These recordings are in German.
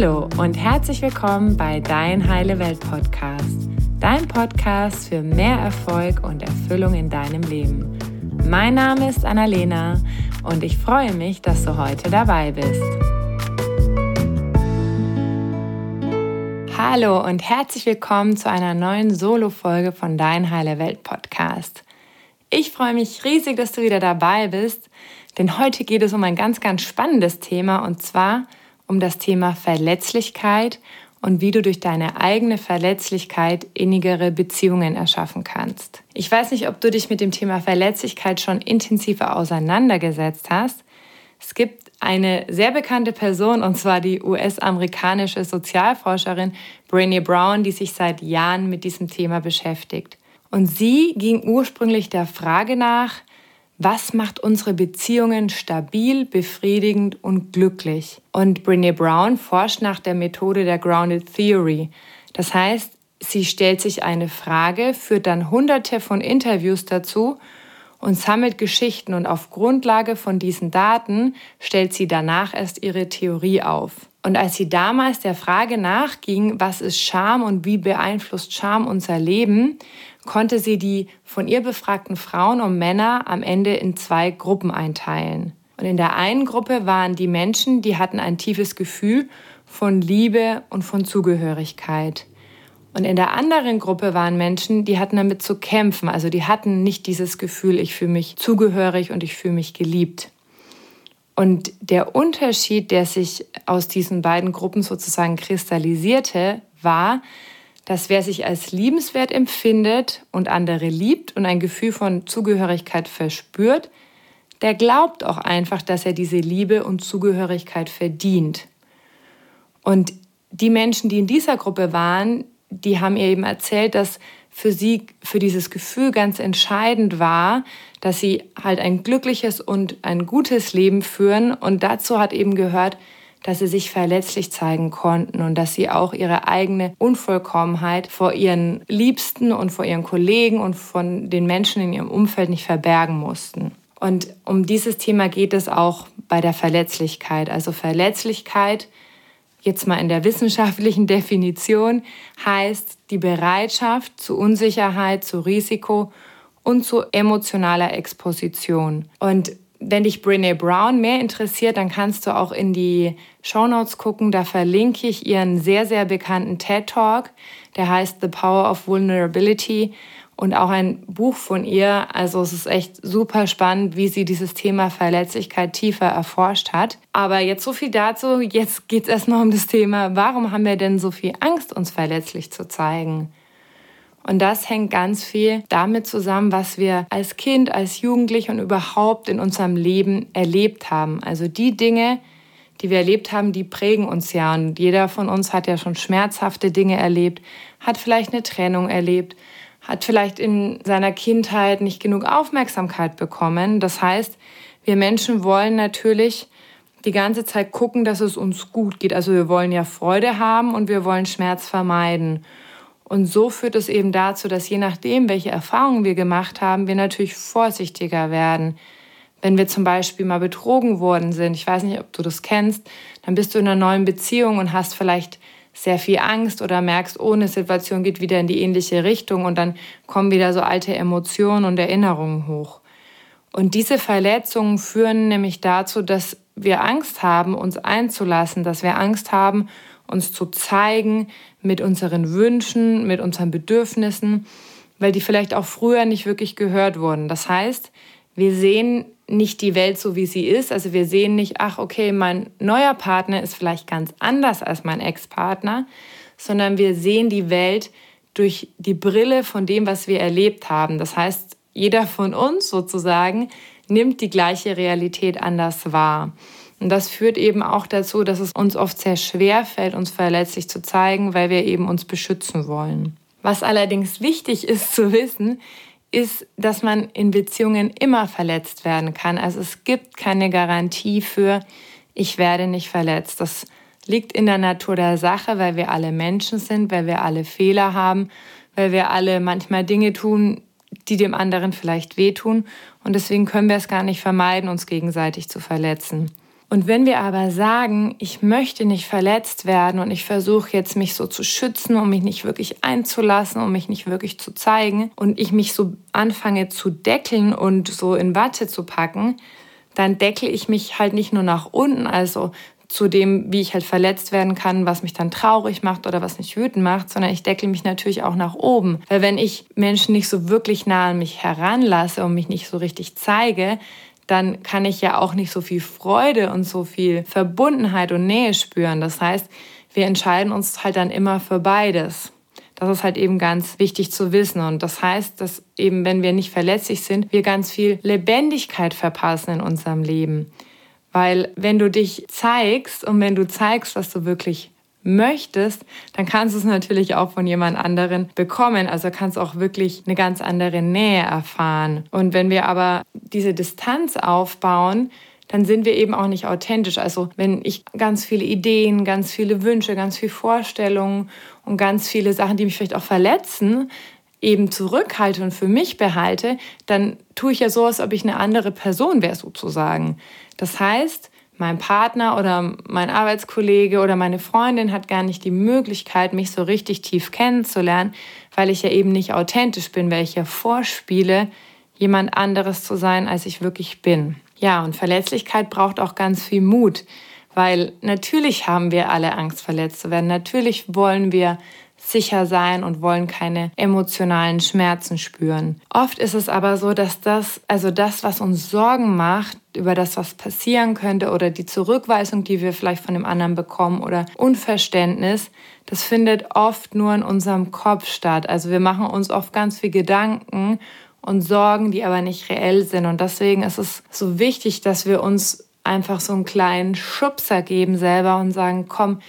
Hallo und herzlich willkommen bei Dein Heile Welt Podcast, dein Podcast für mehr Erfolg und Erfüllung in deinem Leben. Mein Name ist Annalena und ich freue mich, dass du heute dabei bist. Hallo und herzlich willkommen zu einer neuen Solo-Folge von Dein Heile Welt Podcast. Ich freue mich riesig, dass du wieder dabei bist, denn heute geht es um ein ganz, ganz spannendes Thema und zwar um das Thema Verletzlichkeit und wie du durch deine eigene Verletzlichkeit innigere Beziehungen erschaffen kannst. Ich weiß nicht, ob du dich mit dem Thema Verletzlichkeit schon intensiver auseinandergesetzt hast. Es gibt eine sehr bekannte Person, und zwar die US-amerikanische Sozialforscherin Brené Brown, die sich seit Jahren mit diesem Thema beschäftigt. Und sie ging ursprünglich der Frage nach, was macht unsere Beziehungen stabil, befriedigend und glücklich? Und Brene Brown forscht nach der Methode der Grounded Theory. Das heißt, sie stellt sich eine Frage, führt dann hunderte von Interviews dazu und sammelt Geschichten und auf Grundlage von diesen Daten stellt sie danach erst ihre Theorie auf. Und als sie damals der Frage nachging, was ist Scham und wie beeinflusst Scham unser Leben, konnte sie die von ihr befragten Frauen und Männer am Ende in zwei Gruppen einteilen. Und in der einen Gruppe waren die Menschen, die hatten ein tiefes Gefühl von Liebe und von Zugehörigkeit. Und in der anderen Gruppe waren Menschen, die hatten damit zu kämpfen. Also die hatten nicht dieses Gefühl, ich fühle mich zugehörig und ich fühle mich geliebt. Und der Unterschied, der sich aus diesen beiden Gruppen sozusagen kristallisierte, war, dass wer sich als liebenswert empfindet und andere liebt und ein Gefühl von Zugehörigkeit verspürt, der glaubt auch einfach, dass er diese Liebe und Zugehörigkeit verdient. Und die Menschen, die in dieser Gruppe waren, die haben ihr eben erzählt, dass für sie, für dieses Gefühl ganz entscheidend war, dass sie halt ein glückliches und ein gutes Leben führen. Und dazu hat eben gehört, dass sie sich verletzlich zeigen konnten und dass sie auch ihre eigene Unvollkommenheit vor ihren Liebsten und vor ihren Kollegen und von den Menschen in ihrem Umfeld nicht verbergen mussten. Und um dieses Thema geht es auch bei der Verletzlichkeit. Also Verletzlichkeit, jetzt mal in der wissenschaftlichen Definition, heißt die Bereitschaft zu Unsicherheit, zu Risiko und zu emotionaler Exposition. Und wenn dich Brene Brown mehr interessiert, dann kannst du auch in die Show Notes gucken. Da verlinke ich ihren sehr, sehr bekannten TED Talk. Der heißt The Power of Vulnerability und auch ein Buch von ihr. Also es ist echt super spannend, wie sie dieses Thema Verletzlichkeit tiefer erforscht hat. Aber jetzt so viel dazu. Jetzt geht es erstmal um das Thema, warum haben wir denn so viel Angst, uns verletzlich zu zeigen? Und das hängt ganz viel damit zusammen, was wir als Kind, als Jugendlich und überhaupt in unserem Leben erlebt haben. Also die Dinge, die wir erlebt haben, die prägen uns ja. Und jeder von uns hat ja schon schmerzhafte Dinge erlebt, hat vielleicht eine Trennung erlebt, hat vielleicht in seiner Kindheit nicht genug Aufmerksamkeit bekommen. Das heißt, wir Menschen wollen natürlich die ganze Zeit gucken, dass es uns gut geht. Also wir wollen ja Freude haben und wir wollen Schmerz vermeiden. Und so führt es eben dazu, dass je nachdem, welche Erfahrungen wir gemacht haben, wir natürlich vorsichtiger werden. Wenn wir zum Beispiel mal betrogen worden sind, ich weiß nicht, ob du das kennst, dann bist du in einer neuen Beziehung und hast vielleicht sehr viel Angst oder merkst, oh, eine Situation geht wieder in die ähnliche Richtung und dann kommen wieder so alte Emotionen und Erinnerungen hoch. Und diese Verletzungen führen nämlich dazu, dass wir Angst haben, uns einzulassen, dass wir Angst haben, uns zu zeigen mit unseren Wünschen, mit unseren Bedürfnissen, weil die vielleicht auch früher nicht wirklich gehört wurden. Das heißt, wir sehen nicht die Welt so, wie sie ist. Also wir sehen nicht, ach okay, mein neuer Partner ist vielleicht ganz anders als mein Ex-Partner, sondern wir sehen die Welt durch die Brille von dem, was wir erlebt haben. Das heißt, jeder von uns sozusagen nimmt die gleiche Realität anders wahr. Und das führt eben auch dazu, dass es uns oft sehr schwer fällt, uns verletzlich zu zeigen, weil wir eben uns beschützen wollen. Was allerdings wichtig ist zu wissen, ist, dass man in Beziehungen immer verletzt werden kann. Also es gibt keine Garantie für, ich werde nicht verletzt. Das liegt in der Natur der Sache, weil wir alle Menschen sind, weil wir alle Fehler haben, weil wir alle manchmal Dinge tun, die dem anderen vielleicht wehtun. Und deswegen können wir es gar nicht vermeiden, uns gegenseitig zu verletzen. Und wenn wir aber sagen, ich möchte nicht verletzt werden und ich versuche jetzt mich so zu schützen, um mich nicht wirklich einzulassen, um mich nicht wirklich zu zeigen und ich mich so anfange zu deckeln und so in Watte zu packen, dann deckel ich mich halt nicht nur nach unten, also zu dem, wie ich halt verletzt werden kann, was mich dann traurig macht oder was mich wütend macht, sondern ich deckel mich natürlich auch nach oben. Weil wenn ich Menschen nicht so wirklich nah an mich heranlasse und mich nicht so richtig zeige, dann kann ich ja auch nicht so viel Freude und so viel Verbundenheit und Nähe spüren. Das heißt, wir entscheiden uns halt dann immer für beides. Das ist halt eben ganz wichtig zu wissen. Und das heißt, dass eben, wenn wir nicht verletzlich sind, wir ganz viel Lebendigkeit verpassen in unserem Leben. Weil wenn du dich zeigst und wenn du zeigst, was du wirklich möchtest, dann kannst du es natürlich auch von jemand anderen bekommen. Also kannst auch wirklich eine ganz andere Nähe erfahren. Und wenn wir aber diese Distanz aufbauen, dann sind wir eben auch nicht authentisch. Also wenn ich ganz viele Ideen, ganz viele Wünsche, ganz viele Vorstellungen und ganz viele Sachen, die mich vielleicht auch verletzen, eben zurückhalte und für mich behalte, dann tue ich ja so, als ob ich eine andere Person wäre sozusagen. Das heißt, mein Partner oder mein Arbeitskollege oder meine Freundin hat gar nicht die Möglichkeit, mich so richtig tief kennenzulernen, weil ich ja eben nicht authentisch bin, weil ich ja vorspiele, jemand anderes zu sein, als ich wirklich bin. Ja, und Verletzlichkeit braucht auch ganz viel Mut, weil natürlich haben wir alle Angst, verletzt zu werden. Natürlich wollen wir sicher sein und wollen keine emotionalen Schmerzen spüren. Oft ist es aber so, dass das, also das, was uns Sorgen macht, über das, was passieren könnte oder die Zurückweisung, die wir vielleicht von dem anderen bekommen oder Unverständnis, das findet oft nur in unserem Kopf statt. Also wir machen uns oft ganz viel Gedanken und Sorgen, die aber nicht reell sind. Und deswegen ist es so wichtig, dass wir uns einfach so einen kleinen Schubser geben selber und sagen, komm,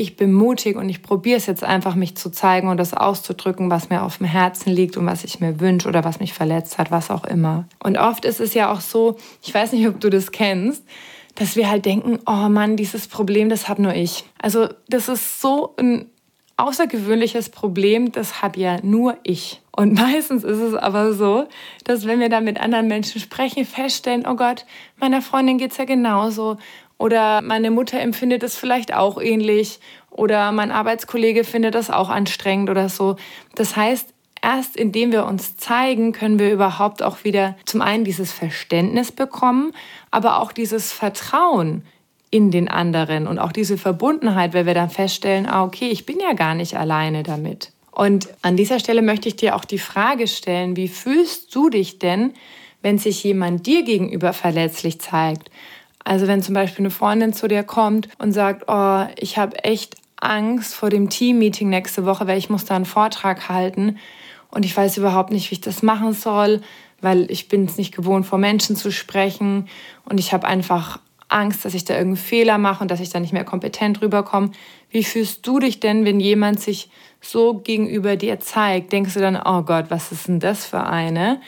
ich bin mutig und ich probiere es jetzt einfach, mich zu zeigen und das auszudrücken, was mir auf dem Herzen liegt und was ich mir wünsche oder was mich verletzt hat, was auch immer. Und oft ist es ja auch so, ich weiß nicht, ob du das kennst, dass wir halt denken, oh Mann, dieses Problem, das habe nur ich. Also das ist so ein außergewöhnliches Problem, das habe ja nur ich. Und meistens ist es aber so, dass wenn wir da mit anderen Menschen sprechen, feststellen, oh Gott, meiner Freundin geht es ja genauso oder meine Mutter empfindet es vielleicht auch ähnlich. Oder mein Arbeitskollege findet das auch anstrengend oder so. Das heißt, erst indem wir uns zeigen, können wir überhaupt auch wieder zum einen dieses Verständnis bekommen, aber auch dieses Vertrauen in den anderen und auch diese Verbundenheit, weil wir dann feststellen, ah, okay, ich bin ja gar nicht alleine damit. Und an dieser Stelle möchte ich dir auch die Frage stellen, wie fühlst du dich denn, wenn sich jemand dir gegenüber verletzlich zeigt? Also wenn zum Beispiel eine Freundin zu dir kommt und sagt, oh, ich habe echt Angst vor dem Team-Meeting nächste Woche, weil ich muss da einen Vortrag halten und ich weiß überhaupt nicht, wie ich das machen soll, weil ich bin es nicht gewohnt, vor Menschen zu sprechen und ich habe einfach Angst, dass ich da irgendeinen Fehler mache und dass ich da nicht mehr kompetent rüberkomme. Wie fühlst du dich denn, wenn jemand sich so gegenüber dir zeigt? Denkst du dann, oh Gott, was ist denn das für eine?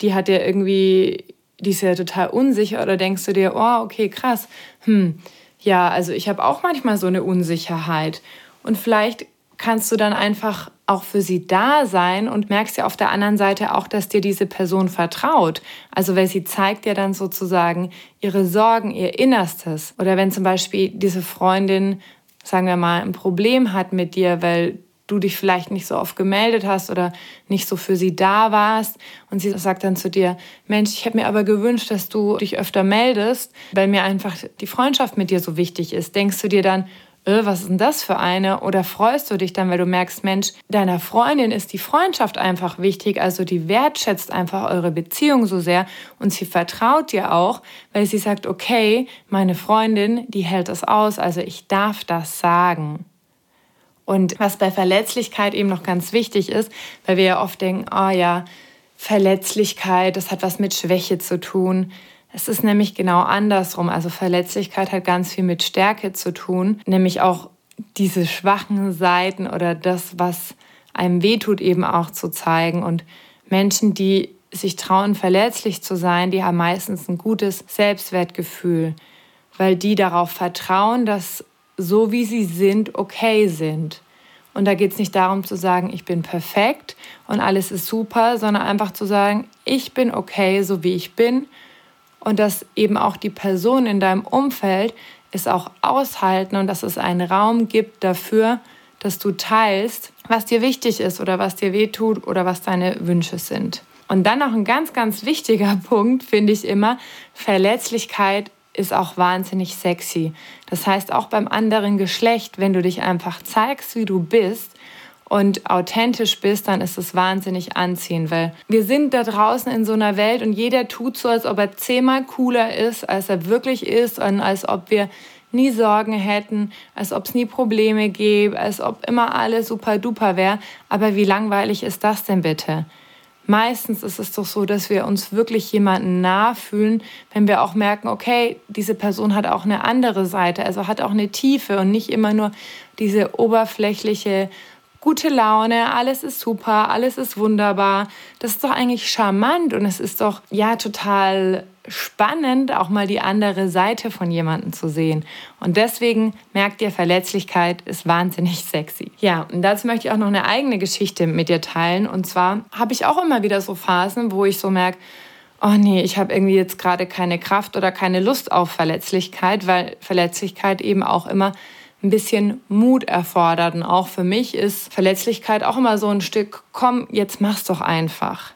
Die hat ja irgendwie die ist ja total unsicher oder denkst du dir, oh, okay, krass, hm, ja, also ich habe auch manchmal so eine Unsicherheit. Und vielleicht kannst du dann einfach auch für sie da sein und merkst ja auf der anderen Seite auch, dass dir diese Person vertraut. Also weil sie zeigt ja dann sozusagen ihre Sorgen, ihr Innerstes. Oder wenn zum Beispiel diese Freundin, sagen wir mal, ein Problem hat mit dir, weil du dich vielleicht nicht so oft gemeldet hast oder nicht so für sie da warst. Und sie sagt dann zu dir, Mensch, ich hätte mir aber gewünscht, dass du dich öfter meldest, weil mir einfach die Freundschaft mit dir so wichtig ist. Denkst du dir dann, öh, was ist denn das für eine? Oder freust du dich dann, weil du merkst, Mensch, deiner Freundin ist die Freundschaft einfach wichtig, also die wertschätzt einfach eure Beziehung so sehr und sie vertraut dir auch, weil sie sagt, okay, meine Freundin, die hält es aus, also ich darf das sagen. Und was bei Verletzlichkeit eben noch ganz wichtig ist, weil wir ja oft denken, oh ja, Verletzlichkeit, das hat was mit Schwäche zu tun. Es ist nämlich genau andersrum. Also Verletzlichkeit hat ganz viel mit Stärke zu tun, nämlich auch diese schwachen Seiten oder das, was einem wehtut, eben auch zu zeigen. Und Menschen, die sich trauen, verletzlich zu sein, die haben meistens ein gutes Selbstwertgefühl, weil die darauf vertrauen, dass so wie sie sind, okay sind. Und da geht es nicht darum zu sagen, ich bin perfekt und alles ist super, sondern einfach zu sagen, ich bin okay, so wie ich bin. und dass eben auch die Personen in deinem Umfeld es auch aushalten und dass es einen Raum gibt dafür, dass du teilst, was dir wichtig ist oder was dir wehtut oder was deine Wünsche sind. Und dann noch ein ganz, ganz wichtiger Punkt, finde ich immer, Verletzlichkeit ist auch wahnsinnig sexy. Das heißt, auch beim anderen Geschlecht, wenn du dich einfach zeigst, wie du bist und authentisch bist, dann ist es wahnsinnig anziehend, weil wir sind da draußen in so einer Welt und jeder tut so, als ob er zehnmal cooler ist, als er wirklich ist und als ob wir nie Sorgen hätten, als ob es nie Probleme gäbe, als ob immer alles super duper wäre. Aber wie langweilig ist das denn bitte? Meistens ist es doch so, dass wir uns wirklich jemanden nah fühlen, wenn wir auch merken, okay, diese Person hat auch eine andere Seite, also hat auch eine Tiefe und nicht immer nur diese oberflächliche gute Laune, alles ist super, alles ist wunderbar. Das ist doch eigentlich charmant und es ist doch ja total spannend, auch mal die andere Seite von jemandem zu sehen. Und deswegen merkt ihr, Verletzlichkeit ist wahnsinnig sexy. Ja, und dazu möchte ich auch noch eine eigene Geschichte mit dir teilen. Und zwar habe ich auch immer wieder so Phasen, wo ich so merke, oh nee, ich habe irgendwie jetzt gerade keine Kraft oder keine Lust auf Verletzlichkeit, weil Verletzlichkeit eben auch immer ein bisschen Mut erfordert. Und auch für mich ist Verletzlichkeit auch immer so ein Stück, komm, jetzt mach's doch einfach.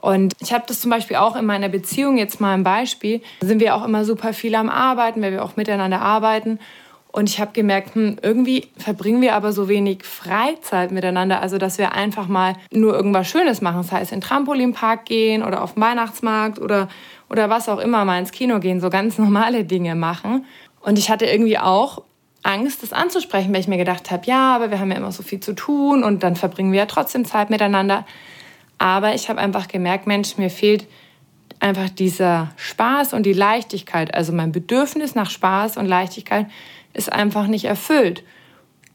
Und ich habe das zum Beispiel auch in meiner Beziehung, jetzt mal ein Beispiel, sind wir auch immer super viel am Arbeiten, weil wir auch miteinander arbeiten. Und ich habe gemerkt, hm, irgendwie verbringen wir aber so wenig Freizeit miteinander, also dass wir einfach mal nur irgendwas Schönes machen, das heißt in den Trampolinpark gehen oder auf den Weihnachtsmarkt oder, oder was auch immer, mal ins Kino gehen, so ganz normale Dinge machen. Und ich hatte irgendwie auch Angst, das anzusprechen, weil ich mir gedacht habe, ja, aber wir haben ja immer so viel zu tun und dann verbringen wir ja trotzdem Zeit miteinander. Aber ich habe einfach gemerkt, Mensch, mir fehlt einfach dieser Spaß und die Leichtigkeit. Also mein Bedürfnis nach Spaß und Leichtigkeit ist einfach nicht erfüllt.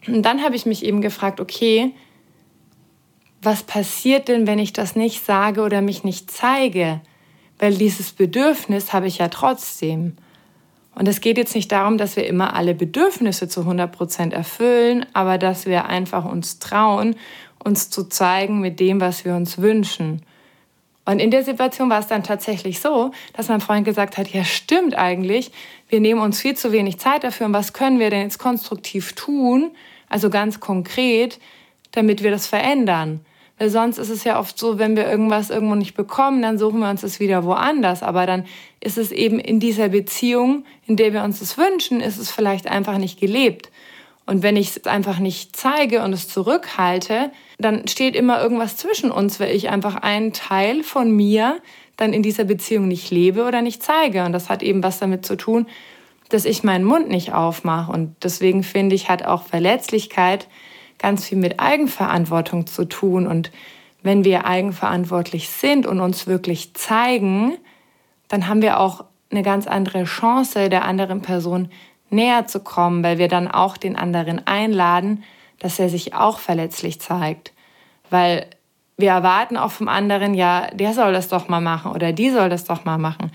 Und dann habe ich mich eben gefragt, okay, was passiert denn, wenn ich das nicht sage oder mich nicht zeige? Weil dieses Bedürfnis habe ich ja trotzdem. Und es geht jetzt nicht darum, dass wir immer alle Bedürfnisse zu 100 Prozent erfüllen, aber dass wir einfach uns trauen uns zu zeigen mit dem, was wir uns wünschen. Und in der Situation war es dann tatsächlich so, dass mein Freund gesagt hat, ja stimmt eigentlich, wir nehmen uns viel zu wenig Zeit dafür und was können wir denn jetzt konstruktiv tun, also ganz konkret, damit wir das verändern. Weil sonst ist es ja oft so, wenn wir irgendwas irgendwo nicht bekommen, dann suchen wir uns das wieder woanders. Aber dann ist es eben in dieser Beziehung, in der wir uns das wünschen, ist es vielleicht einfach nicht gelebt. Und wenn ich es einfach nicht zeige und es zurückhalte, dann steht immer irgendwas zwischen uns, weil ich einfach einen Teil von mir dann in dieser Beziehung nicht lebe oder nicht zeige. Und das hat eben was damit zu tun, dass ich meinen Mund nicht aufmache. Und deswegen finde ich, hat auch Verletzlichkeit ganz viel mit Eigenverantwortung zu tun. Und wenn wir eigenverantwortlich sind und uns wirklich zeigen, dann haben wir auch eine ganz andere Chance, der anderen Person näher zu kommen, weil wir dann auch den anderen einladen, dass er sich auch verletzlich zeigt. Weil wir erwarten auch vom anderen, ja, der soll das doch mal machen oder die soll das doch mal machen.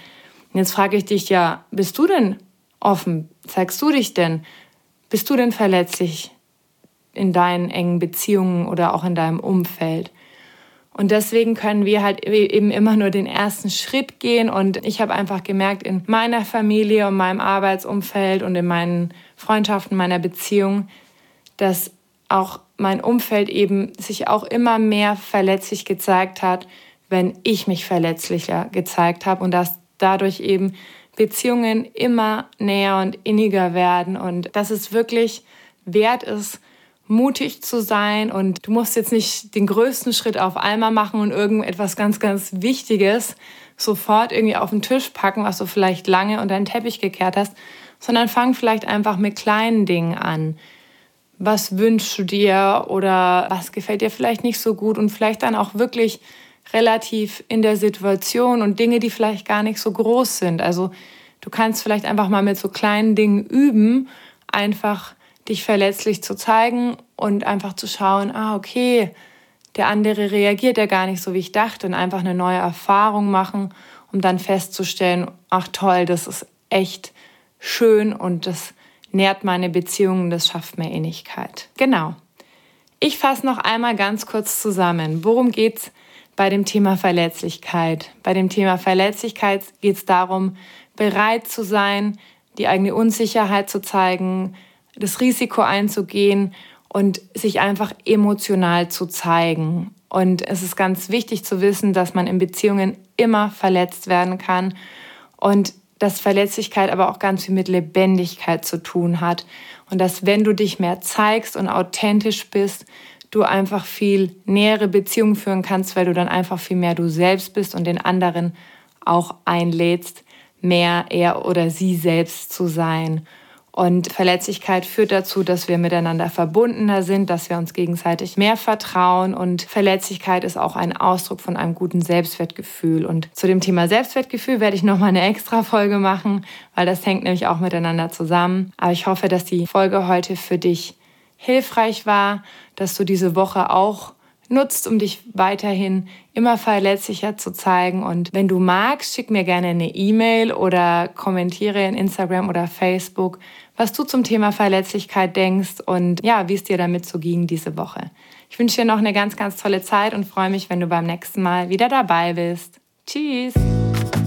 Und jetzt frage ich dich ja, bist du denn offen? Zeigst du dich denn? Bist du denn verletzlich in deinen engen Beziehungen oder auch in deinem Umfeld? Und deswegen können wir halt e-, eben immer nur den ersten Schritt gehen. Und ich habe einfach gemerkt, in meiner Familie und meinem Arbeitsumfeld und in meinen Freundschaften, meiner Beziehung, dass auch mein Umfeld eben sich auch immer mehr verletzlich gezeigt hat, wenn ich mich verletzlicher gezeigt habe und dass dadurch eben Beziehungen immer näher und inniger werden und dass es wirklich wert ist, mutig zu sein und du musst jetzt nicht den größten Schritt auf einmal machen und irgendetwas ganz, ganz Wichtiges sofort irgendwie auf den Tisch packen, was du vielleicht lange unter den Teppich gekehrt hast, sondern fang vielleicht einfach mit kleinen Dingen an. Was wünschst du dir oder was gefällt dir vielleicht nicht so gut und vielleicht dann auch wirklich relativ in der Situation und Dinge, die vielleicht gar nicht so groß sind. Also du kannst vielleicht einfach mal mit so kleinen Dingen üben, einfach dich verletzlich zu zeigen und einfach zu schauen, ah, okay, der andere reagiert ja gar nicht so, wie ich dachte und einfach eine neue Erfahrung machen, um dann festzustellen, ach toll, das ist echt schön und das nährt meine Beziehungen, das schafft mehr Innigkeit. Genau. Ich fasse noch einmal ganz kurz zusammen. Worum geht es bei dem Thema Verletzlichkeit. Bei dem Thema Verletzlichkeit geht es darum, bereit zu sein, die eigene Unsicherheit zu zeigen, das Risiko einzugehen und sich einfach emotional zu zeigen. Und es ist ganz wichtig zu wissen, dass man in Beziehungen immer verletzt werden kann und dass Verletzlichkeit aber auch ganz viel mit Lebendigkeit zu tun hat. Und dass wenn du dich mehr zeigst und authentisch bist, du einfach viel nähere Beziehungen führen kannst, weil du dann einfach viel mehr du selbst bist und den anderen auch einlädst, mehr er oder sie selbst zu sein. Und Verletzlichkeit führt dazu, dass wir miteinander verbundener sind, dass wir uns gegenseitig mehr vertrauen. Und Verletzlichkeit ist auch ein Ausdruck von einem guten Selbstwertgefühl. Und zu dem Thema Selbstwertgefühl werde ich nochmal eine extra Folge machen, weil das hängt nämlich auch miteinander zusammen. Aber ich hoffe, dass die Folge heute für dich hilfreich war, dass du diese Woche auch nutzt, um dich weiterhin immer verletzlicher zu zeigen. Und wenn du magst, schick mir gerne eine E-Mail oder kommentiere in Instagram oder Facebook, was du zum Thema Verletzlichkeit denkst und ja, wie es dir damit so ging diese Woche. Ich wünsche dir noch eine ganz, ganz tolle Zeit und freue mich, wenn du beim nächsten Mal wieder dabei bist. Tschüss!